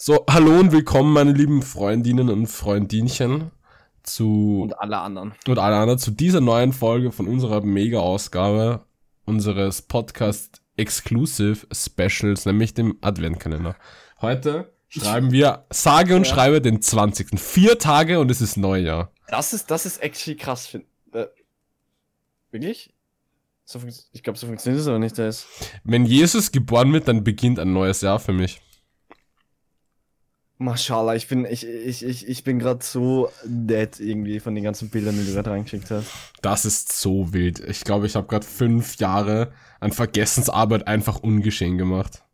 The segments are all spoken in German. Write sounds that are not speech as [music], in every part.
So, hallo und willkommen, meine lieben Freundinnen und Freundinchen, zu Und alle anderen. und alle anderen zu dieser neuen Folge von unserer Mega-Ausgabe unseres Podcast Exclusive Specials, nämlich dem Adventkalender. Heute schreiben wir sage und Ja. schreibe den 20. Vier Tage und es ist Neujahr. Das ist, das ist actually krass. Äh, wirklich? So ich glaube, so funktioniert es aber nicht. Das. Wenn Jesus geboren wird, dann beginnt ein neues Jahr für mich. Mashallah, ich bin, ich, ich, ich, ich bin gerade so dead irgendwie von den ganzen Bildern, die du gerade reingeschickt hast. Das ist so wild. Ich glaube, ich habe gerade fünf Jahre an Vergessensarbeit einfach ungeschehen gemacht.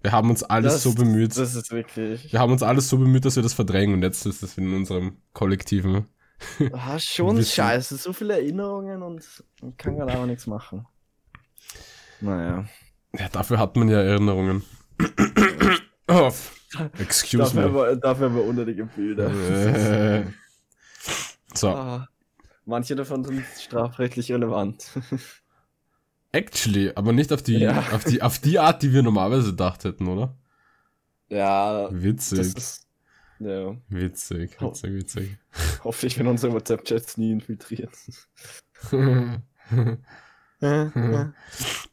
Wir haben uns alles Das- so bemüht. Das ist wirklich. Wir haben uns alles so bemüht, dass wir das verdrängen und jetzt ist es in unserem kollektiven. [laughs] Ah, schon Wissen. scheiße. So viele Erinnerungen und man kann gerade aber nichts machen. Naja. Ja, dafür hat man ja Erinnerungen. [clears throat] oh, excuse Dafür me. aber, dafür aber unnötige Bilder. Äh, so, Ah, manche davon sind strafrechtlich relevant. [laughs] actually, aber nicht auf die, Ja. auf die, auf die Art, die wir normalerweise gedacht hätten, oder? ja, Witzig, ist. Ja. witzig, witzig, witzig. Hoffe ich, wenn unsere WhatsApp-Chats nie infiltriert.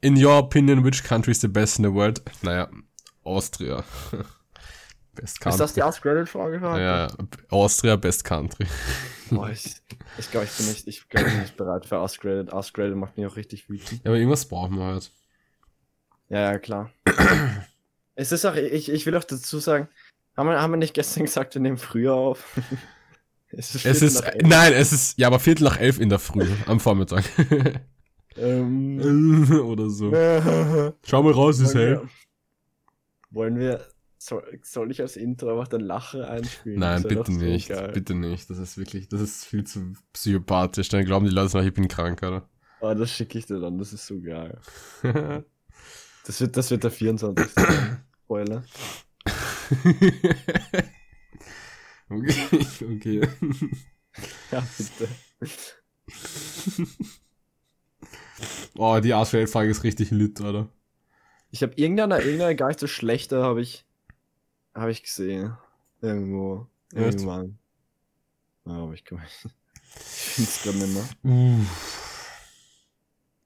In your opinion, which country is the best in the world? Naja, Austria. Best country. Ist das die Ask-Reddit-Frage? ja, Austria, best country. Boah, ich ich glaube, ich bin nicht, ich glaub, ich bin nicht bereit für Ask-Reddit. Ask-Reddit macht mich auch richtig wütend. Ja, aber irgendwas brauchen wir halt. Ja, ja, klar. es ist auch, ich, ich will auch dazu sagen, haben wir, haben wir nicht gestern gesagt, wir nehmen früher auf? [laughs] es ist, Es ist, nein, es ist, ja, aber Viertel nach elf in der Früh, am Vormittag. Ähm, [laughs] Oder so. [laughs] Schau mal raus, ist hell. wollen wir, soll, soll ich als Intro einfach dann Lache einspielen? Nein, bitte so nicht. geil. Bitte nicht. Das ist wirklich, das ist viel zu psychopathisch. Dann glauben die Leute noch, ich bin krank, oder? Oh, das schicke ich dir dann, das ist so geil. [laughs] Das wird, das wird der 24. [coughs] Spoiler. okay, okay. [laughs] Ja, bitte. Oh, die Arschwelt-Frage ist richtig lit, oder? Ich habe irgendeine, irgendeine gar nicht so schlechte, habe ich, habe ich gesehen. Irgendwo. Echt? Irgendwann. Ja, aber ich kann es gerade nicht mehr. Uff.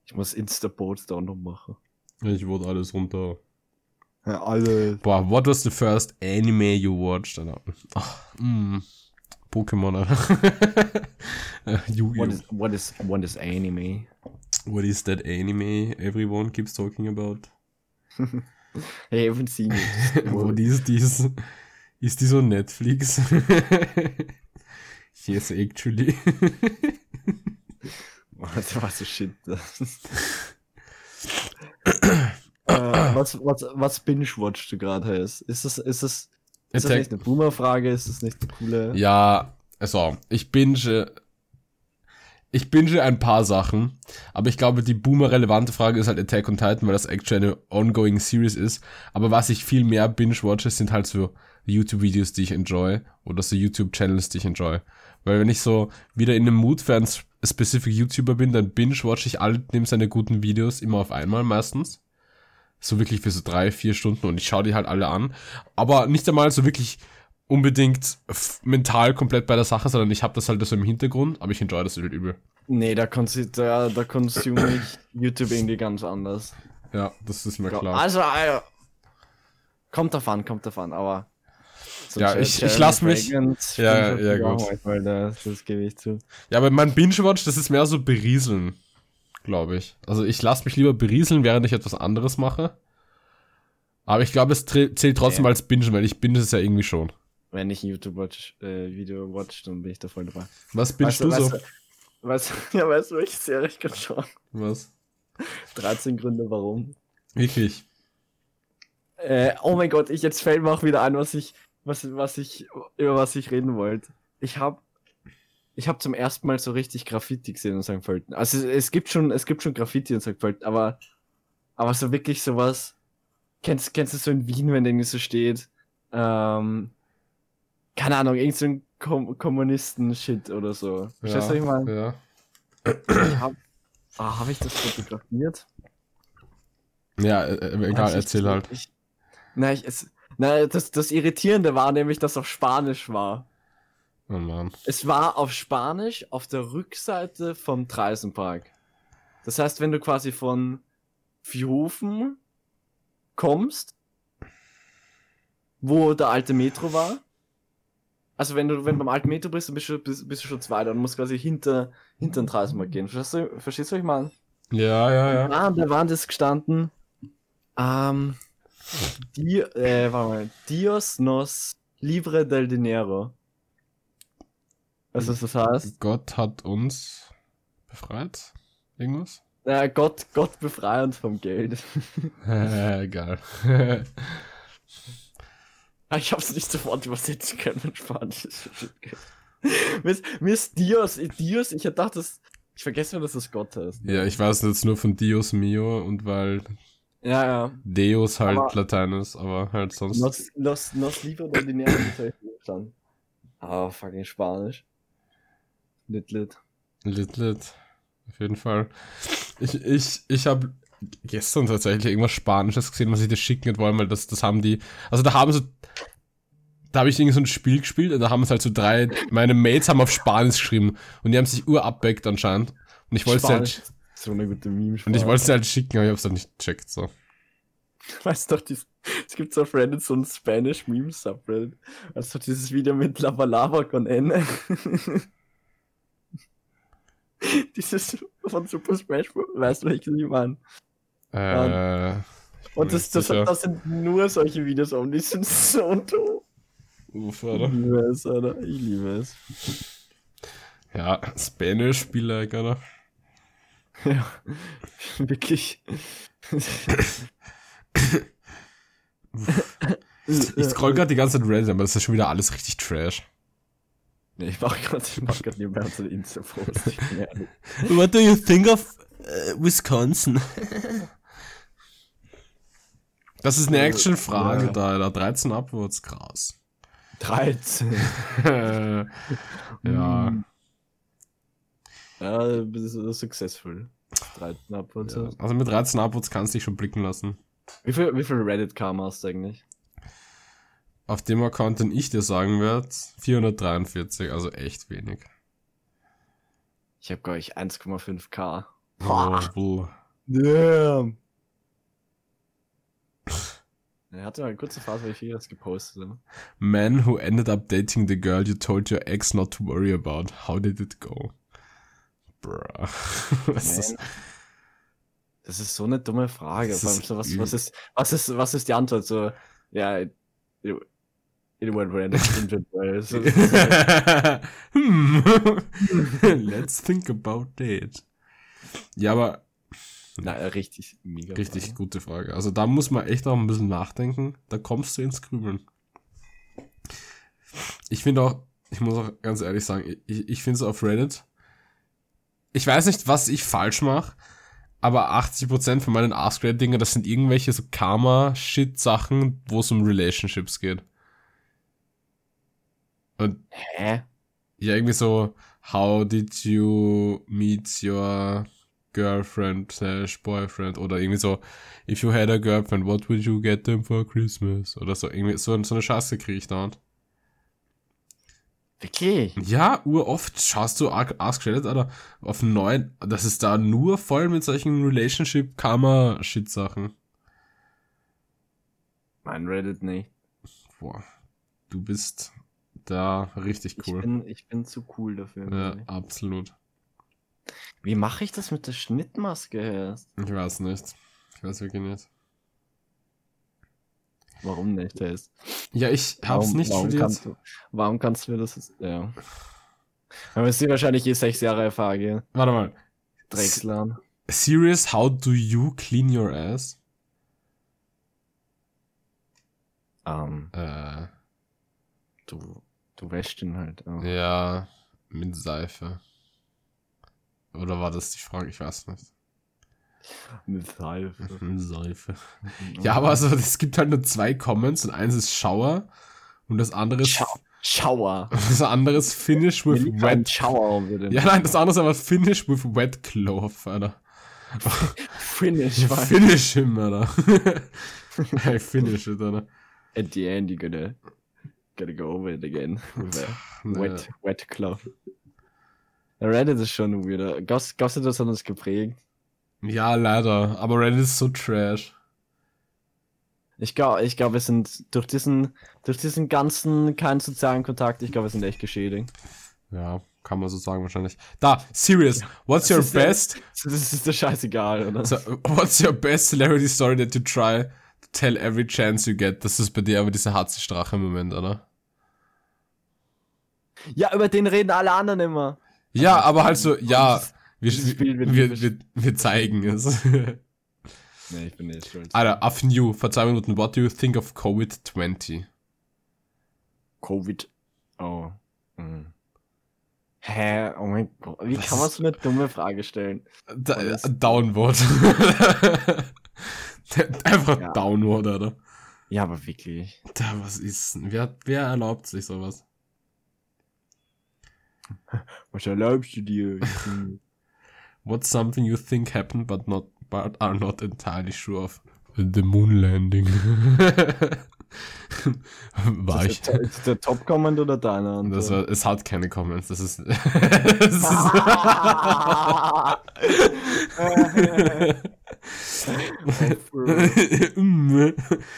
Ich muss Insta-Boards da noch machen. Ich wurde alles runter. Ja, alle. Boah, what was the first anime you watched? Alter? Ach, mm, Pokémon, Alter. [laughs] Äh, Yu-Gi-Oh! What is, what is, what is anime? What is that anime everyone keeps talking about? [laughs] [laughs] Hey, I haven't seen it. What is this? Ist die so Netflix? [laughs] yes, actually. [laughs] Warte, was so shit. äh, was, was, was binge-watchst du gerade, Ist das, ist das, ist das nicht eine Boomer-Frage? Ist das nicht eine coole? Ja, also, ich binge. Ich binge ein paar Sachen, aber ich glaube, die boomer-relevante Frage ist halt Attack on Titan, weil das actually eine ongoing Series ist. Aber was ich viel mehr binge-watche, sind halt so YouTube-Videos, die ich enjoy, oder so YouTube-Channels, die ich enjoy. Weil wenn ich so wieder in einem Mood für einen sp- specific YouTuber bin, dann binge-watche ich alle neben seine guten Videos immer auf einmal meistens. So wirklich für so drei, vier Stunden und ich schaue die halt alle an. Aber nicht einmal so wirklich unbedingt mental komplett bei der Sache, sondern ich habe das halt so im Hintergrund, aber ich enjoy das halt übel. Nee, da, da, da consume ich YouTube irgendwie ganz anders. Ja, das ist mir klar. Also, äh, kommt davon, kommt davon, aber. Ja, ich- ich Jeremy lass mich- Ja, ja, gut. manchmal, das, das gebe ich zu. Ja, aber mein Binge-Watch, das ist mehr so berieseln, glaube ich. Also ich lasse mich lieber berieseln, während ich etwas anderes mache. Aber ich glaube, es zählt trotzdem Ja. als Binge, weil ich binge es ja irgendwie schon. Wenn ich ein YouTube-Video watch, dann bin ich da voll dabei. Was du weißt so? du, weißt, du- [laughs] ja, weißt du, welche Serie ich gerade schaue? Was? 13 Gründe, warum. Wirklich? Äh, oh mein Gott, ich, jetzt fällt mir auch wieder ein, was ich, was, was ich, über was ich reden wollte. Ich habe ich hab zum ersten Mal so richtig Graffiti gesehen in St. Pölten. Also es, es gibt schon, es gibt schon Graffiti in St. Pölten, aber, aber so wirklich sowas, kennst, kennst du so in Wien, wenn irgendwie so steht, ähm, keine Ahnung, irgend so ein Kom Kommunisten-Shit oder so. Verstehst du, was ich meine? ja. Ich hab, ah, habe ich das fotografiert? Ja, äh, äh, egal, erzähl halt. Ich, nein, ich, es, Na, das, das Irritierende war nämlich, dass auf Spanisch war. Oh Mann. Es war auf Spanisch auf der Rückseite vom Treisenpark. Das heißt, wenn du quasi von Vierhofen kommst, wo der alte Metro war, also wenn du, wenn du beim alten Metro bist, dann bist du, bist, bist du schon zwei, dann musst quasi hinter, hinter den Treisenpark gehen. Verstehst du, verstehst du, was ich meine? Ja, ja, ja. Ah, da waren das gestanden. Ähm, die, äh, warte mal, Dios nos libre del dinero. Was das, heißt? Gott hat uns befreit. Irgendwas? Äh, Gott, Gott befreie uns vom Geld. [laughs] Äh, Egal. [laughs] Ah, ich hab's nicht sofort übersetzen können in Spanisch. mir, ist, mir ist Dios, Dios, ich gedacht, das, ich vergesse immer, dass das Gott heißt. ja, ich weiß jetzt nur von Dios mio und weil Ja, ja. Deus halt Aber- Latein ist, aber halt sonst. Los, los, los ich nicht verstanden. Ah, fucking Spanisch. Lit, lit. Lit, lit. Auf jeden Fall. Ich, ich, ich habe gestern tatsächlich irgendwas Spanisches gesehen, was ich dir schicken wollen, weil das, das haben die. Also da haben so. Da habe ich irgendwie so ein Spiel gespielt und da haben es halt so drei. Meine Mates haben auf Spanisch geschrieben und die haben sich urabbeckt anscheinend. Und ich wollte es halt. So eine gute meme Und ich wollte es halt schicken, aber ich habe es halt nicht gecheckt. So. [laughs] Weißt du doch, dies, es gibt so auf Reddit so ein Spanish Meme Subreddit. Also dieses Video mit Lava Lava con N. [laughs] dieses von Super Smash Bros. Weißt du, welches ich meine? Äh, Und das, das, das sind nur solche Videos und die sind [laughs] so doof. Uff, Ich Alter. liebe es, Alter. Ich liebe es. Ja, Spanish Spieler, oder? Ja, [laughs] wirklich. Ich scroll gerade die ganze Zeit Reddit, aber das ist schon wieder alles richtig trash. Nee, ich mach grad, ich mach grad nebenbei so eine Insta-Post. Ich. What do you think of Wisconsin? [laughs] Das ist eine Action-Frage Ja. da, da 13 Upwards, krass. 13. [laughs] ja. Ja, das ist successful. 13 ab und so. ja. Also mit 13 Upwards kannst du dich schon blicken lassen. Wie viel, wie viel Reddit-Karma hast du eigentlich? Auf dem Account, den ich dir sagen werde, 443, also echt wenig. Ich habe, glaube ich, 1,5k. Oh. Damn. Er hatte mal eine kurze Phase, wo ich viel das gepostet habe. Man who ended up dating the girl you told your ex not to worry about. How did it go? Bruh. [laughs] Was ist das? Das ist so eine dumme Frage. Ist was, übel. was, ist, was, ist, was ist die Antwort? So, ja, it, it went well, it went well. So, [laughs] hm. [laughs] Let's think about it. Ja, aber na, richtig, mega. richtig Frage. gute Frage. Also da muss man echt auch ein bisschen nachdenken. Da kommst du ins Grübeln. Ich finde auch, ich muss auch ganz ehrlich sagen, ich, ich finde es auf Reddit. Ich weiß nicht, was ich falsch mache, aber 80% von meinen Ask Reddit-Dinger, das sind irgendwelche so Karma-Shit-Sachen, wo es um Relationships geht. Und Hä? ja, irgendwie so, how did you meet your girlfriend slash boyfriend oder irgendwie so, if you had a girlfriend, what would you get them for Christmas? Oder so, irgendwie so, so eine Scheiße kriege ich dauernd. Wirklich? Ja, uroft schaust du Ask Reddit, Alter, auf neuen, das ist da nur voll mit solchen Relationship-Karma-Shit-Sachen. Mein Reddit nicht. Boah, du bist da richtig Ich, cool. bin, ich bin zu cool dafür. Ja, ich. absolut. Wie mache ich das mit der Schnittmaske erst? Ich weiß nicht. Ich weiß wirklich nicht. Warum nicht erst? Ja, ich hab's warum, nicht warum studiert. kannst du, Warum kannst du mir das? Ja. Aber es sind wahrscheinlich eh sechs Jahre Erfahrung. Warte mal. Dreckslern. Serious, how do you clean your ass? Ähm, Äh, du, du wäschst ihn halt. Ja. ja, mit Seife. Oder war das die Frage? Ich weiß nicht. Mit Seife. [laughs] Mit Seife. [laughs] Ja, aber also, es gibt halt nur zwei Comments und eins ist Shower und das andere ist, Schau Schauer. [laughs] das andere ist Finish with wet. Schauer bitte. Ja, nein, das andere ist aber Finish with wet cloth, Alter. Finish, Finish him, Alter. hey, finish it, Alter. at the end, you're gonna, gonna go over it again with a wet, wet cloth. Reddit ist schon weirder. Gab's das hat uns geprägt? Ja, leider. Aber Reddit ist so trash. Ich glaube, ich glaube, wir sind durch diesen, durch diesen ganzen keinen sozialen Kontakt, ich glaube, wir sind echt geschädigt. Ja, kann man so sagen wahrscheinlich. Da, serious. What's your best? [laughs] Das ist dir scheißegal, oder? So, what's your best celebrity story that you try to tell every chance you get? Das ist bei dir aber dieser Hatzi-Strache-Moment, oder? Ja, über den reden alle anderen immer. Ja, aber halt so, ja, wir, wir, wir, wir zeigen es. [laughs] Nee, ich bin nicht stolz. Alter, auf New, vor zwei Minuten, what do you think of Covid-20? Covid. Oh. Hm. Hä? Oh mein Gott. Wie kann man so eine dumme Frage stellen? Da, Downward. [laughs] Einfach Ja. Downward, oder? Ja, aber wirklich. Da, was ist denn? Wer, wer erlaubt sich sowas? [laughs] Was erlaubst du dir? [laughs] What's something you think happened but not but are not entirely sure of? The moon landing. [laughs] War ich. ist, der, ist der Top-Comment oder deiner? Antwort? Das war, es hat keine Comments. Das ist. das ist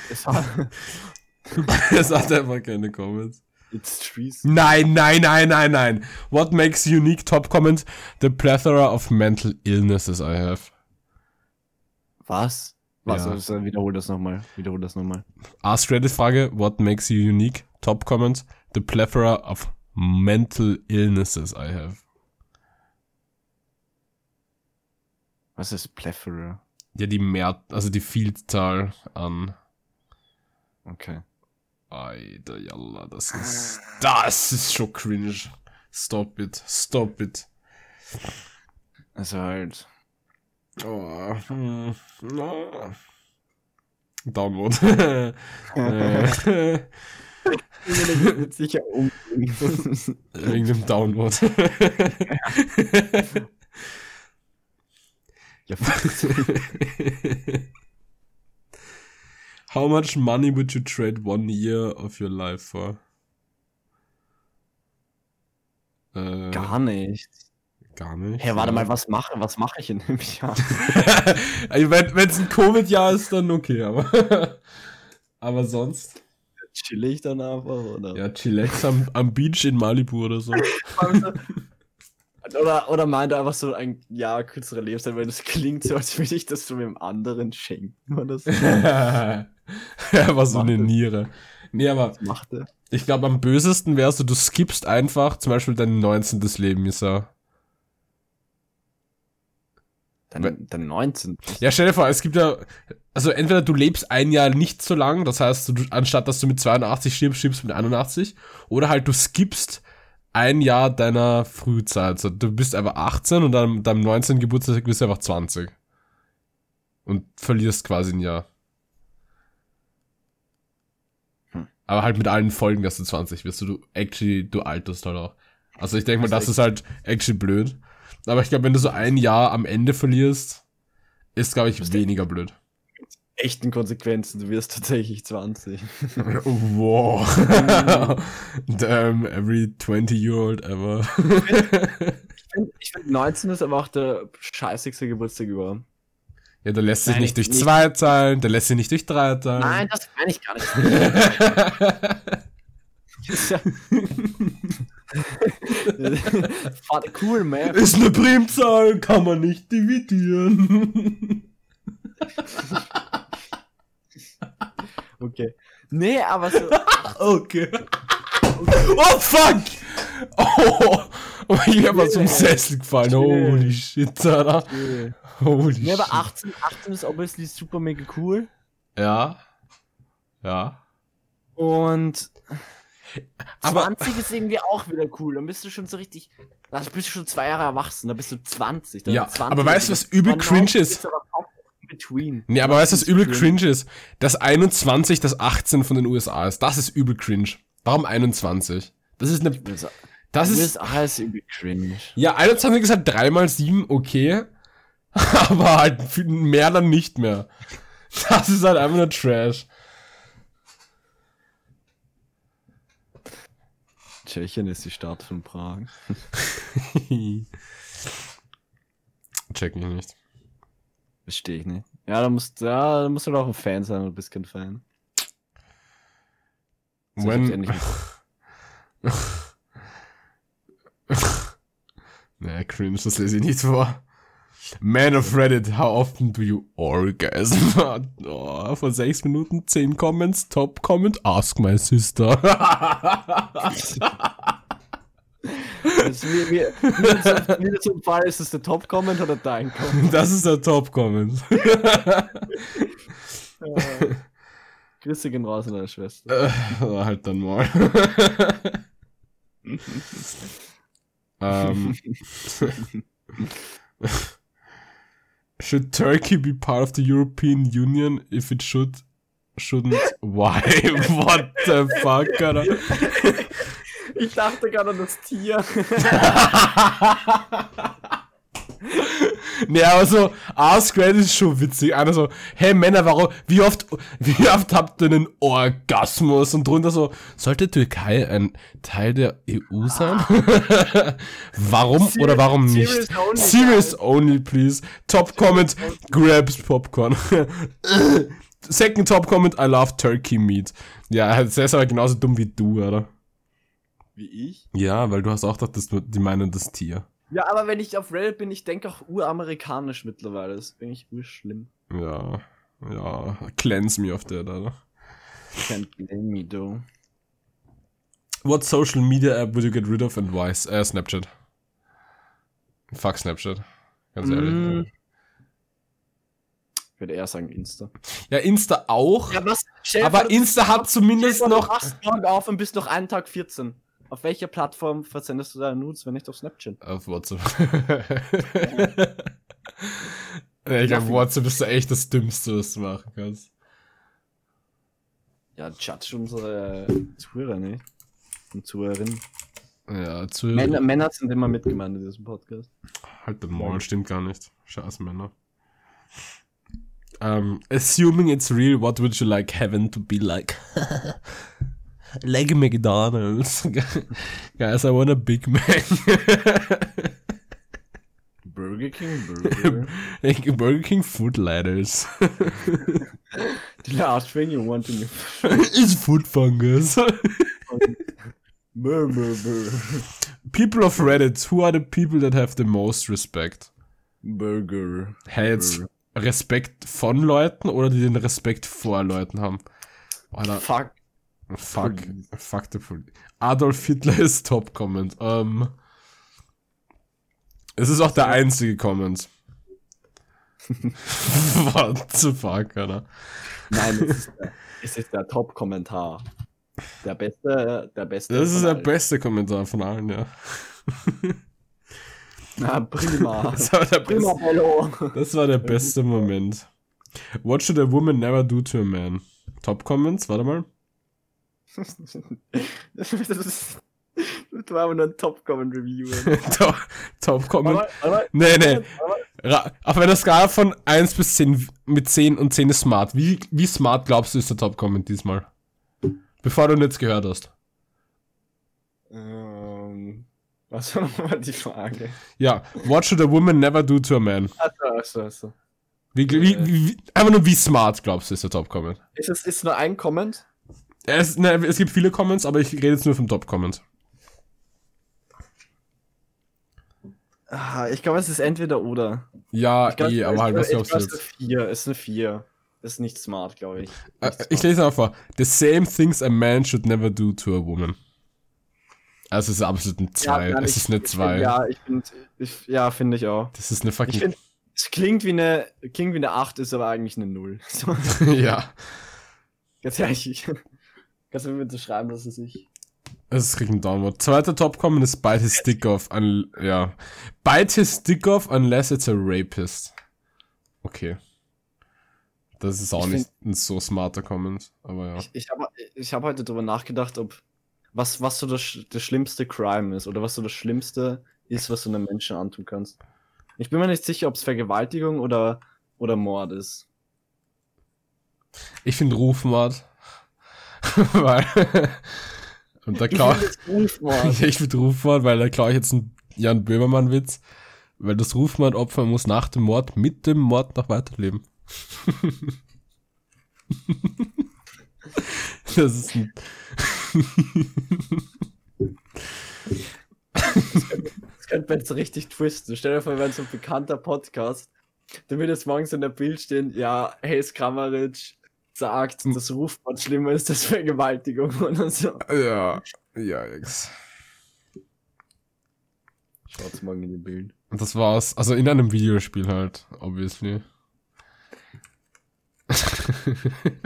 es hat, es hat einfach keine Comments. It's trees. Nein, nein, nein, nein, nein. What makes unique top comment? The plethora of mental illnesses I have. Was? Was? Ja. Also, wiederhol das nochmal. Wiederhol das nochmal. Ask Reddit Frage, what makes you unique? Top comment, the plethora of mental illnesses I have. Was ist Plethora? Ja, die mehr, also die Vielzahl an. Okay. Alter, jalla, das ist, das ist schon cringe. Stop it, stop it. Also halt. Oh, hm, no. Downward. Äh, wird sicher umbringen. Wegen dem Downward. ja, [laughs] How much money would you trade one year of your life for? Äh, gar nicht. gar nicht. Hey, warte mal, was mache, was mache ich in dem Jahr? [laughs] wenn es ein Covid-Jahr ist, dann okay, aber, [laughs] aber sonst. Chill ich dann einfach, oder? Ja, chillax am, am Beach in Malibu oder so. [laughs] Oder, oder meint er einfach so ein Jahr kürzere Lebenszeit, weil das klingt so, als würde ich das so einem anderen schenken oder so. ja, [laughs] war so eine. Niere. Nee, aber er. ich glaube, am bösesten wärst du, du skippst einfach zum Beispiel dein 19. Lebensjahr. Dann, dann 19. Ja, stell dir vor, es gibt ja, also entweder du lebst ein Jahr nicht so lang, das heißt, du, anstatt dass du mit 82 stirbst, stirbst du mit 81, oder halt du skippst ein Jahr deiner Frühzeit. Also du bist einfach 18 und dann deinem 19. Geburtstag bist du einfach 20. Und verlierst quasi ein Jahr. Hm. Aber halt mit allen Folgen, dass du 20 wirst. Du, actually, du alterst halt auch. Also ich denke mal, Das ist halt actually blöd. Aber ich glaube, wenn du so ein Jahr am Ende verlierst, ist, glaube ich, weniger blöd. Echten Konsequenzen, du wirst tatsächlich 20. wow. [laughs] Damn, every 20-year-old ever. Ich finde 19 ist aber auch der scheißigste Geburtstag überhaupt. ja, der lässt sich Nein, nicht durch nicht. zwei teilen, der lässt sich nicht durch drei teilen. Nein, das meine ich gar nicht. Ist ja- Warte, cool, man. ist eine Primzahl, kann man nicht dividieren. [laughs] Okay. Nee, aber so. [laughs] okay. Oh, fuck! Oh, [laughs] oh ich hab aus dem Sessel gefallen. Holy shit, Alter. Holy Nee, aber shit. 18, 18 ist obviously super mega cool. Ja. Ja. Und Aber- 20 ist irgendwie auch wieder cool. Dann bist du schon so richtig. Da bist du schon zwei Jahre erwachsen, dann bist du 20. Dann Ja, 20 aber weißt du, was übel Aber cringe 19 ist? between. Nee, aber weißt du, was übel cringe ist? Das 21, das 18 von den USA ist. Das ist übel cringe. Warum 21? Das ist eine. Das. USA ist übel cringe. Ja, 21 ist halt 3 mal 7, okay. [laughs] aber halt mehr dann nicht mehr. Das ist halt einfach nur Trash. Tschechien ist die Stadt von Prag. [laughs] Check mich nicht. Verstehe ich nicht. Ja, da musst, ja, da musst du doch ein Fan sein, du bist kein Fan. So, When. [laughs] nee, cringe, das lese ich nicht vor. Man of Reddit, how often do you orgasm? [laughs] Oh, vor sechs Minuten, zehn Comments, Top Comment, ask my sister. [laughs] [laughs] Ist wie, wie, wie, zum, Fall ist es der Top-Comment oder dein Comment? das ist der Top Comment. Äh, [laughs] Grüße gehen raus an deine Schwester. Äh, halt dann mal. [laughs] ähm. should Turkey be part of the European Union? If it should, shouldn't, why? What the fuck, Alter? Ich dachte gerade an das Tier. [laughs] nee, aber so, Reddit ist schon witzig. Einer so, hey Männer, warum, wie oft, [laughs] wie oft habt ihr einen Orgasmus? Und drunter so, sollte Türkei ein Teil der EU sein? [laughs] warum oder warum nicht? Serious only, Serious only, please. Top comment, grabs popcorn. Second top comment, I love turkey meat. Ja, der ist aber genauso dumm wie du, oder? Wie ich? Ja, weil du hast auch gedacht, dass du, die meinen das Tier. Ja, aber wenn ich auf Reddit bin, ich denke auch uramerikanisch mittlerweile. Das finde ich urschlimm. Ja, ja, cleanse me of that, oder? Can't blame me, though. What social media app would you get rid of and why? Äh, Snapchat. Fuck Snapchat. Ganz ehrlich. Mm. Ich würde eher sagen Insta. Ja, Insta auch. Ja, was? Dir aber Insta hat zumindest noch. Du wachst morgen auf und bist noch einen Tag 14. Auf welcher Plattform versendest du deine Nudes, wenn nicht auf Snapchat? Auf WhatsApp. [laughs] ja, ich glaube, WhatsApp ist echt das Dümmste, was du machen kannst. Ja, judge unsere Zuhörer nicht. Und Zuhörerinnen. Ja, zu. Männer, Männer sind immer mitgemeint in diesem Podcast. Halt den Maul, stimmt gar nicht. Scheiß Männer. Um, assuming it's real, what would you like heaven to be like? [laughs] like a McDonald's. Guys, I want a Big Mac. Burger King, Burger. Burger King Food Ladders. The last thing you want in your [laughs] is food fungus. Burr, burr, burr. people of Reddit, who are the people that have the most respect? Burger. Hey, jetzt Respekt von Leuten oder die den Respekt vor Leuten haben? Alter, Fuck. Fuck, fuck the Police. Adolf Hitler ist Top Comment. Ähm, es ist auch der einzige Comment. [laughs] What the fuck, Alter? Nein, es ist der, [laughs] es ist der Top-Kommentar. Der beste, der beste. Das ist der allen. beste Kommentar von allen, ja. Na, prima. [laughs] Das war der prima, Bello. das war der beste Moment. What should a woman never do to a man? Top Comments, warte mal. Das ist, das war aber nur ein Top-Comment-Review. [laughs] top, top Nee, nee. Ra- Auf einer Skala von 1 bis 10 mit 10 und 10 ist smart. Wie, wie smart glaubst du ist der Top-Comment diesmal? Bevor du ihn jetzt gehört hast. Ähm, was war nochmal die Frage? Ja, what should a woman never do to a man? Achso, achso, achso. Wie, wie, wie, wie, einfach nur wie smart glaubst du ist der Top-Comment? Ist es ist nur ein Comment? Es, ne, es gibt viele Comments, aber ich rede jetzt nur vom Top-Comment. Ich glaube, es ist entweder oder. Ja, Ich glaub, eh, ich- aber halt, ich was glaub, glaubst du Es jetzt? ist eine 4. Es ist eine 4. Ist nicht smart, glaube ich. Äh, ich smart. lese mal vor. The same things a man should never do to a woman. Also es ist absolut ein 2. nein, es ich- ist eine ich 2. find- Ja, ich finde, ich, ja, finde ich auch. Das ist eine Ich fucking. finde, es klingt wie eine, klingt wie eine 8, ist aber eigentlich eine 0. So, [laughs] [laughs] ja. ganz ehrlich, ich, kannst du mir bitte schreiben, dass es ich. Es kriegt ein Downward. Zweiter Top-Comment ist Bite his dick off. Un ja. Bite his dick off unless it's a rapist. Okay. Das ist auch Ich nicht ein so smarter Comment, aber ja. Ich, ich habe ich hab heute drüber nachgedacht, ob was, was so das, das schlimmste Crime ist oder was so das Schlimmste ist, was du einem Menschen antun kannst. Ich bin mir nicht sicher, ob es Vergewaltigung oder, oder Mord ist. Ich finde Rufmord. [laughs] Weil. Und da klau Ich [laughs] ich mit Rufmord, weil da klaue ich jetzt einen Jan Böhmermann-Witz. Weil das Rufmord-Opfer muss nach dem Mord mit dem Mord noch weiterleben. [laughs] das ist ein. Das könnte man jetzt richtig twisten. Stell dir vor, wir wären so ein bekannter Podcast. Dann würde jetzt morgens in der Bild stehen, ja, Hayes Kramaric sagt, dass Rufmord schlimmer ist als Vergewaltigung oder so. Ja, ja, Ex. Schaut's morgen in die Bild. Und das war's. Also in einem Videospiel halt, obviously. [laughs]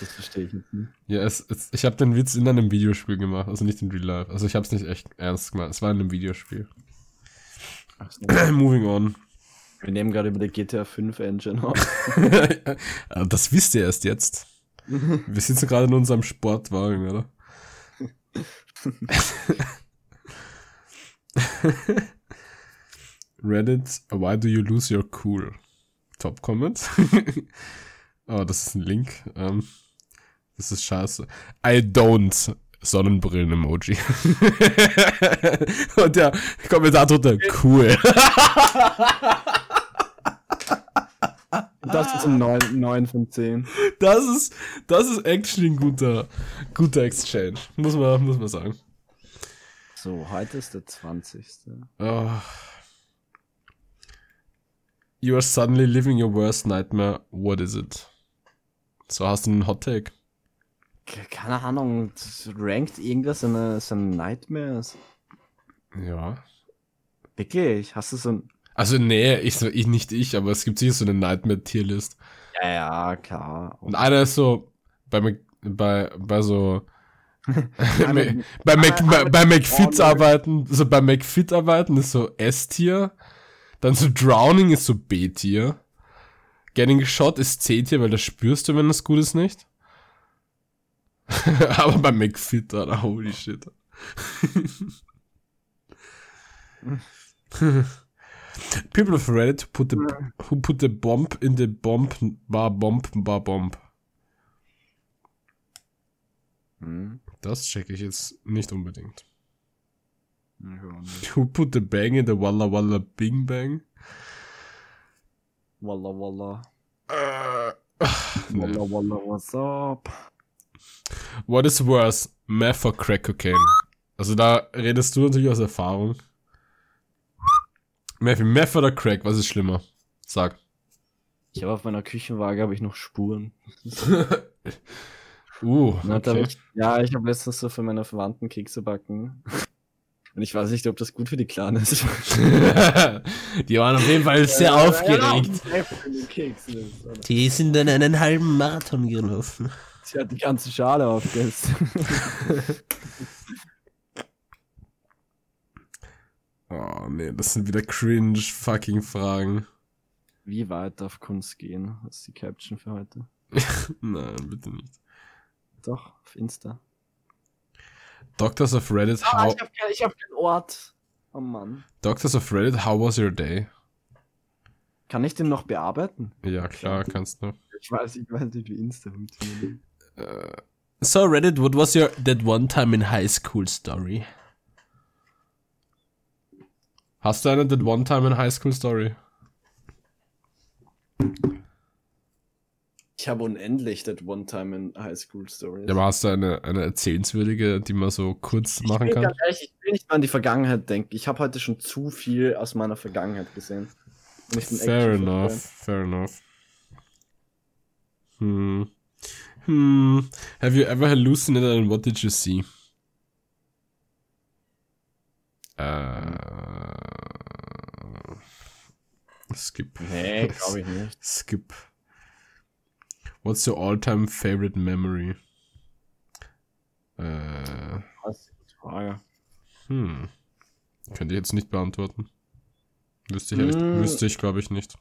Das verstehe ich nicht. Ja, es, es, ich habe den Witz in einem Videospiel gemacht, also nicht in Real Life. Also ich habe es nicht echt ernst gemacht. Es war in einem Videospiel. [clears throat] Moving on. Wir nehmen gerade über die GTA 5 Engine auf. [laughs] Das wisst ihr erst jetzt. Wir sitzen gerade in unserem Sportwagen, oder? [laughs] Reddit, why do you lose your cool? Top Comment. [laughs] oh, das ist ein Link. Ähm, das ist scheiße. I don't. Sonnenbrillen-Emoji. Und der Kommentar drunter, cool. Das ist ein 9, 9 von 10. [laughs] Das ist, das ist actually ein guter, guter Exchange. Muss man, muss man sagen. So, heute ist der 20. Oh. You are suddenly living your worst nightmare. What is it? So hast du einen Hot Take. Ke- Keine Ahnung, das rankt irgendwas seine, seine Nightmares? Ja. Wirklich? Hast du so ein. Also nee, ich, ich nicht ich, aber es gibt sicher so eine Nightmare-Tierlist. Ja, ja, klar. Und einer ist so bei, Mc- bei, bei so Einmal- bei, Mac, bei, bei [laughs] [laughs] McFit arbeiten, so bei McFit arbeiten ist so S-Tier, dann so Drowning ist so B-Tier, Getting Shot ist C-Tier, weil das spürst du, wenn das gut ist, nicht. [laughs] Aber bei McFit, Alter, holy shit. People of Reddit who put the, who put the bomb in the bomb bar bomb bar bomb. Hm, Das checke ich jetzt nicht unbedingt. nicht. Who put the bang in the Walla Walla Bing Bang? Walla walla. Äh, Walla walla, what's up? What is worse, Meth or Crack Cocaine? Also da redest du natürlich aus Erfahrung. Meth, Meth oder Crack, was ist schlimmer? Sag. Ich habe auf meiner Küchenwaage habe ich noch Spuren. [laughs] Uh, okay. ich, ja, ich habe letztens so für meine Verwandten Kekse backen. Und ich weiß nicht, ob das gut für die Clan ist. [laughs] Die waren auf jeden Fall sehr aufgeregt. Die sind dann einen halben Marathon gelaufen. Sie hat die ganze Schale aufgegessen. [laughs] Oh nee, das sind wieder cringe fucking Fragen. Wie weit darf Kunst gehen? Das ist die Caption für heute. [laughs] Nein, bitte nicht. Doch, auf Insta. Doctors of Reddit, Ah, how, ich habe kein, ich hab keinen Ort. Oh Mann. Doctors of Reddit, how was your day? Kann ich den noch bearbeiten? Ja, klar, kannst du. Ich weiß, ich weiß nicht, wie Insta funktioniert. So Reddit, what was your that one time in high school story? Hast du eine that one time in high school story? Ich habe unendlich that one time in High School Stories. Ja, aber hast du eine, eine erzählenswürdige, die man so kurz ich machen kann? ganz ehrlich, ich will nicht mal an die Vergangenheit denken. Ich habe heute schon zu viel aus meiner Vergangenheit gesehen. Fair enough, fair enough. Hm. Hm. Have you ever hallucinated and what did you see? Äh. Skip. Nee, [laughs] glaube ich nicht. Skip. What's your all-time favorite memory? Äh, Das ist gute Frage. hm. Könnte ich jetzt nicht beantworten. Wüsste ich, ehrlich- Hm. wüsste ich glaube ich nicht.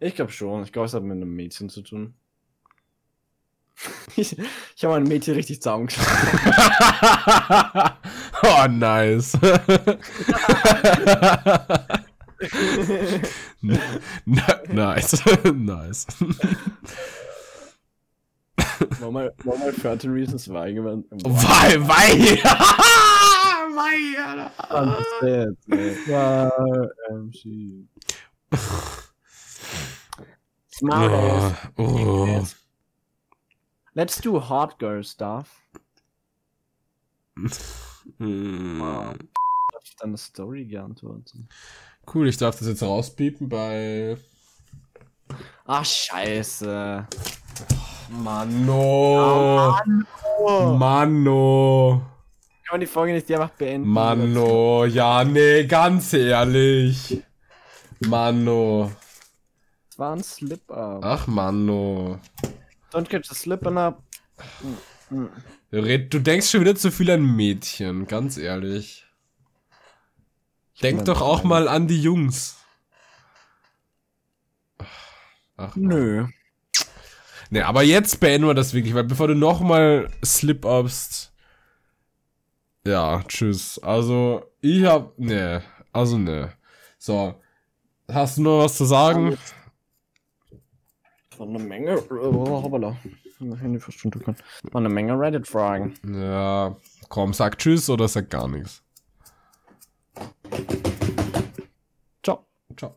Ich glaube schon. Ich glaube, es hat mit einem Mädchen zu tun. [laughs] ich ich habe ein Mädchen richtig zusammengeschlagen. [laughs] oh, nice. Nice. [laughs] nice. War mal, war mal 13 Reasons Why gemeint. Wei, wei! [laughs] Wei, Alter. YMC. Smart ass. Oh, oh. Let's do hot girl stuff. [laughs] Hm. Darf ich deine Story geantworten? Cool, ich darf das jetzt rauspiepen bei. Ach, scheiße. Manno! Manno! Kann man die Folge nicht einfach beenden? Manno! Ja, nee, ganz ehrlich. Manno. Das war ein Slip-Up. Ach, Manno. Don't catch the slipping up. Mm, mm. Red- Du denkst schon wieder zu viel an Mädchen, ganz ehrlich. Denk doch auch mal an die Jungs. Ach, Nö. Ne, aber jetzt beenden wir das wirklich, weil bevor du nochmal slip-upst. Ja, tschüss. Also, ich hab. Ne, also ne. So. Hast du noch was zu sagen? Von einer Menge. Oh, hoppala. Handy fast runtergekommen. Von einer Menge Reddit-Fragen. Ja, komm, sag tschüss oder sag gar nichts. Ciao. Ciao.